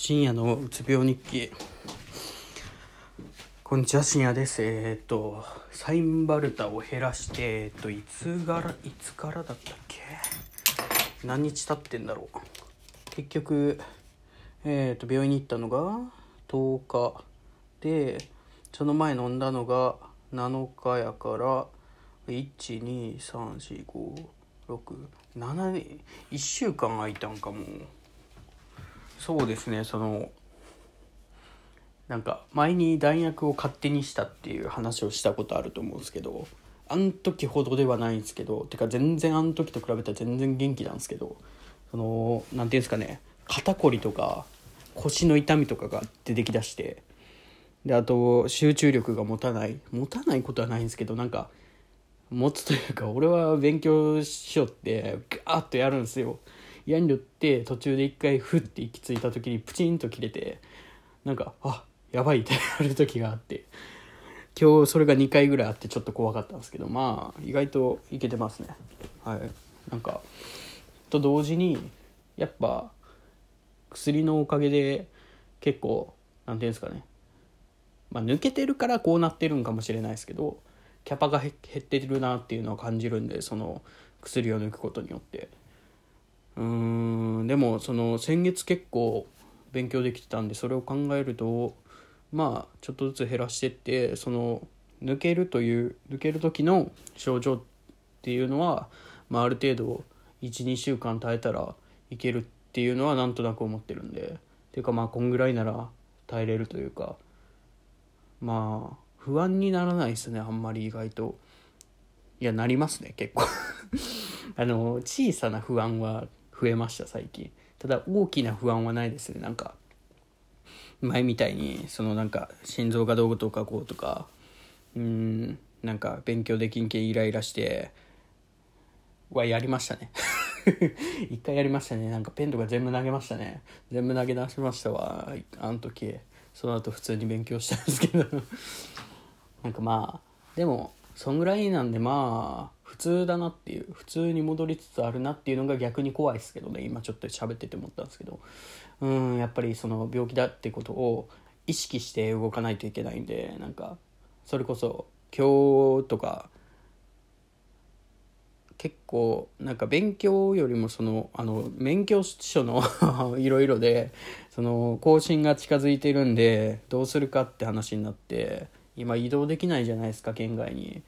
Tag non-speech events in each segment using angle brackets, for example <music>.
深夜のうつ病日記。こんにちは深夜です。えー、っとサインバルタを減らしてえ、っといつからいつからだったっけ？何日経ってんだろう？結局えー、っと病院に行ったのが10日。でその前飲んだのが7日やから1234567 1週間空いたんかもう。そうですねそのなんか前に弾薬を勝手にしたっていう話をしたことあると思うんですけどあん時ほどではないんですけどてか全然あの時と比べたら全然元気なんですけどその何ていうんですかね肩こりとか腰の痛みとかが出てきだしてであと集中力が持たない持たないことはないんですけどなんか持つというか俺は勉強しよってガーッとやるんですよ。嫌によって途中で一回フッて行き着いた時にプチンと切れてなんかあやばいってなる時があって今日それが2回ぐらいあってちょっと怖かったんですけどまあ意外といけてますね。はい。なんかと同時にやっぱ薬のおかげで結構何て言うんですかね。まあ抜けてるからこうなってるんかもしれないですけどキャパが減ってるなっていうのを感じるんでその薬を抜くことによって。うんでもその先月結構勉強できてたんでそれを考えるとまあちょっとずつ減らしてってその抜けるという抜ける時の症状っていうのは、まあ、ある程度12週間耐えたらいけるっていうのはなんとなく思ってるんで。っていうかまあこんぐらいなら耐えれるというか。まあ不安にならないですねあんまり意外と。いやなりますね結構。<laughs> あの小さな不安は増えました最近。ただ大きな不安はないですね。なんか前みたいにそのなんか心臓がどうとかこうとかうんなんか勉強できんけイライラしてはやりましたね。<laughs> 一回やりましたね。なんかペンとか全部投げましたね。全部投げ出しましたわ。あの時。その後普通に勉強したんですけど。なんかまあでもそんぐらいなんでまあ普通だなっていう普通に戻りつつあるなっていうのが逆に怖いですけどね今ちょっと喋ってて思ったんですけどうんやっぱりその病気だってことを意識して動かないといけないんでなんかそれこそ今日とか結構なんか勉強よりもそのあの免許証の <laughs> いろいろでその更新が近づいてるんでどうするかって話になって今移動できないじゃないですか県外に。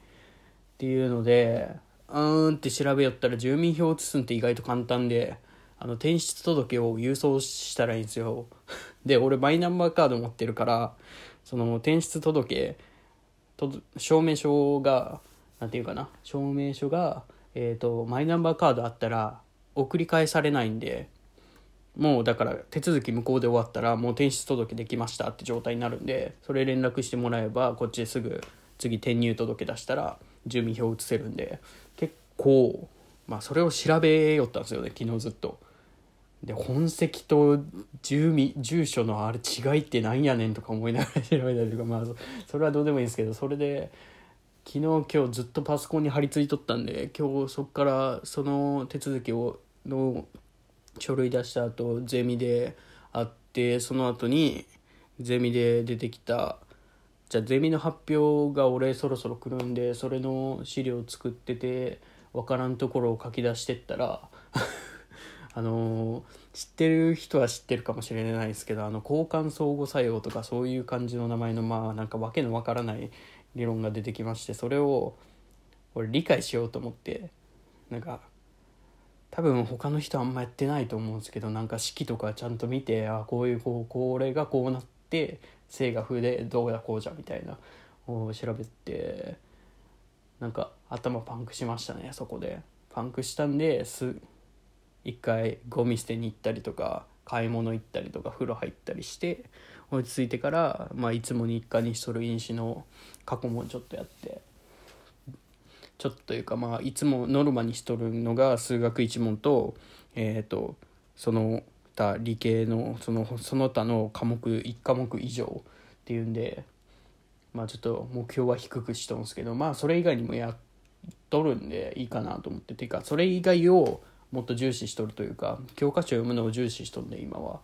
っていうのでうーんって調べよったら住民票を移すんって意外と簡単であの転出届を郵送したらいいんですよ。<laughs> で俺マイナンバーカード持ってるからその転出届証明書が何て言うかな証明書が、えーと、マイナンバーカードあったら送り返されないんでもうだから手続き向こうで終わったらもう転出届できましたって状態になるんでそれ連絡してもらえばこっちですぐ次転入届出したら住民票を移せるんで結構まあそれを調べよったんですよね昨日ずっと。で本籍と住民住所のあれ違いってなんやねんとか思いながら調べたりとかまあそれはどうでもいいんですけどそれで昨日今日ずっとパソコンに貼り付いとったんで今日そっからその手続きをの書類出した後ゼミであってその後にゼミで出てきたじゃあゼミの発表が俺そろそろ来るんでそれの資料作ってて分からんところを書き出してったら <laughs> あの知ってる人は知ってるかもしれないですけどあの交換相互作用とかそういう感じの名前のまあなんか訳のわからない理論が出てきましてそれを俺理解しようと思ってなんか多分他の人あんまやってないと思うんですけどなんか式とかちゃんと見てあこういうこうこれがこうなって正が風でどうやこうじゃみたいなを調べてなんか頭パンクしましたねそこで。パンクしたんです一回ゴミ捨てに行ったりとか買い物行ったりとか風呂入ったりして落ち着いてから、まあ、いつも日課にしとる飲酒の過去もちょっとやってちょっとというかまあいつもノルマにしとるのが数学1問とえっ、ー、とその他理系のそのその他の科目1科目以上っていうんでまあちょっと目標は低くしとんすけどまあそれ以外にもやっとるんでいいかなと思って。ていうかそれ以外をもっと重視しとるというか教科書読むのを重視しとんで今は。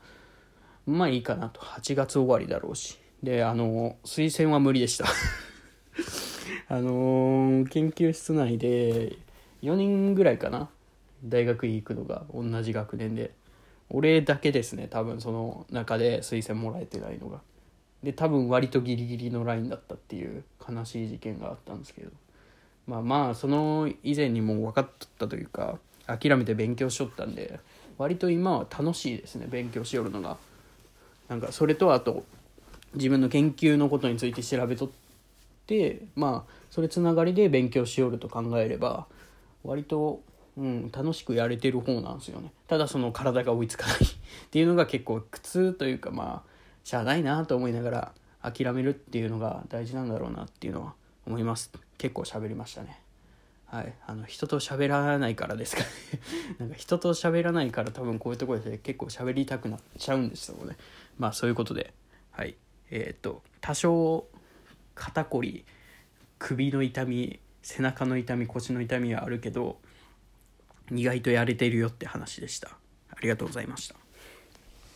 まあいいかなと。8月終わりだろうし。であの推薦は無理でした。<laughs> あの研究室内で4人ぐらいかな。大学院行くのが同じ学年で。俺だけですね多分その中で推薦もらえてないのが。で多分割とギリギリのラインだったっていう悲しい事件があったんですけど。まあまあその以前にも分かっとったというか諦めて勉強しとったんで割と今は楽しいですね勉強しよるのが。なんかそれとあと自分の研究のことについて調べとってまあそれつながりで勉強しよると考えれば割と、うん、楽しくやれてる方なんですよね。ただその体が追いつかないっていうのが結構苦痛というかまあしゃあないなと思いながら諦めるっていうのが大事なんだろうなっていうのは思います。結構喋りましたね。はい。あの人と喋らないからですかね。<laughs> なんか人と喋らないから多分こういうところで結構喋りたくなっちゃうんですよね。まあそういうことで。はい。えっ、と多少肩こり首の痛み背中の痛み腰の痛みはあるけど意外とやれてるよって話でした。ありがとうございました。